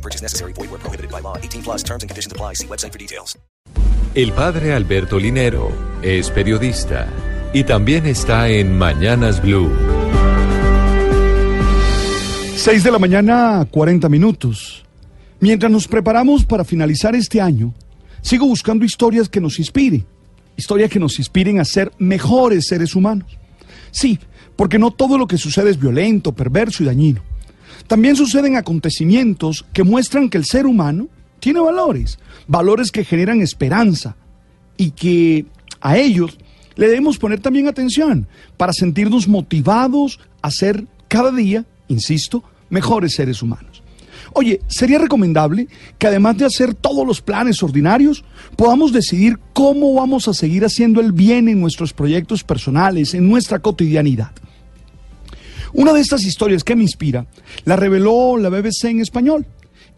No purchase necessary. Void where prohibited by law. 18 plus terms and conditions apply. See website for details. El padre Alberto Linero es periodista y también está en Mañanas Blue. 6 de la mañana, 40 minutos. Mientras nos preparamos para finalizar este año, sigo buscando historias que nos inspiren, historias que nos inspiren a ser mejores seres humanos. Sí, porque no todo lo que sucede es violento, perverso y dañino. También suceden acontecimientos que muestran que el ser humano tiene valores, valores que generan esperanza y que a ellos le debemos poner también atención para sentirnos motivados a ser cada día, insisto, mejores seres humanos. Oye, sería recomendable que además de hacer todos los planes ordinarios, podamos decidir cómo vamos a seguir haciendo el bien en nuestros proyectos personales, en nuestra cotidianidad. Una de estas historias que me inspira la reveló la BBC en español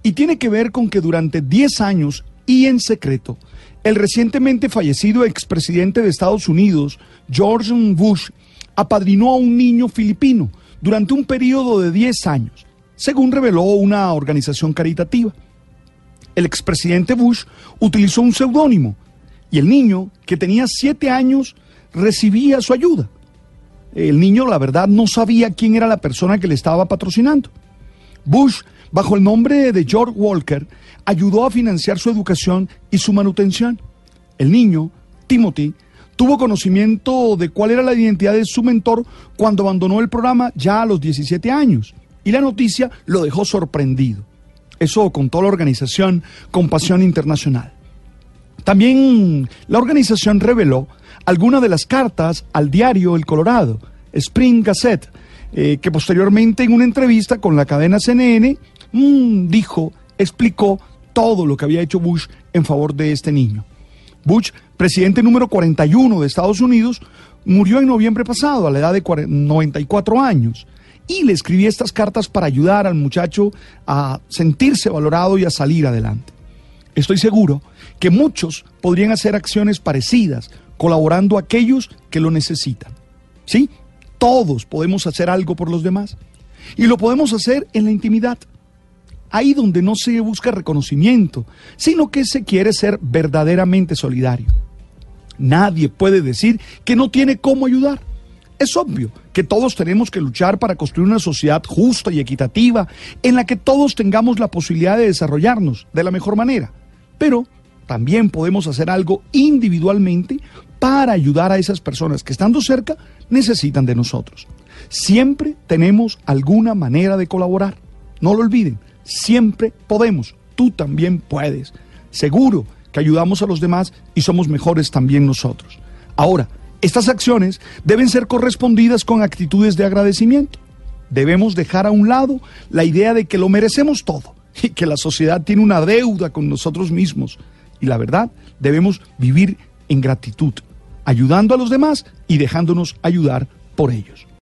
y tiene que ver con que durante 10 años y en secreto, el recientemente fallecido expresidente de Estados Unidos, George Bush, apadrinó a un niño filipino durante un periodo de 10 años, según reveló una organización caritativa. El expresidente Bush utilizó un seudónimo y el niño, que tenía 7 años, recibía su ayuda. El niño, la verdad, no sabía quién era la persona que le estaba patrocinando. Bush, bajo el nombre de George Walker, ayudó a financiar su educación y su manutención. El niño, Timothy, tuvo conocimiento de cuál era la identidad de su mentor cuando abandonó el programa ya a los 17 años. Y la noticia lo dejó sorprendido. Eso contó la organización Compasión Internacional. También la organización reveló algunas de las cartas al diario El Colorado, Spring Gazette, eh, que posteriormente en una entrevista con la cadena CNN mmm, dijo, explicó todo lo que había hecho Bush en favor de este niño. Bush, presidente número 41 de Estados Unidos, murió en noviembre pasado a la edad de 94 años y le escribí estas cartas para ayudar al muchacho a sentirse valorado y a salir adelante. Estoy seguro que muchos podrían hacer acciones parecidas, colaborando a aquellos que lo necesitan. ¿Sí? Todos podemos hacer algo por los demás. Y lo podemos hacer en la intimidad. Ahí donde no se busca reconocimiento, sino que se quiere ser verdaderamente solidario. Nadie puede decir que no tiene cómo ayudar. Es obvio que todos tenemos que luchar para construir una sociedad justa y equitativa en la que todos tengamos la posibilidad de desarrollarnos de la mejor manera. Pero también podemos hacer algo individualmente para ayudar a esas personas que estando cerca necesitan de nosotros. Siempre tenemos alguna manera de colaborar. No lo olviden, siempre podemos. Tú también puedes. Seguro que ayudamos a los demás y somos mejores también nosotros. Ahora, estas acciones deben ser correspondidas con actitudes de agradecimiento. Debemos dejar a un lado la idea de que lo merecemos todo y que la sociedad tiene una deuda con nosotros mismos. Y la verdad, debemos vivir en gratitud, ayudando a los demás y dejándonos ayudar por ellos.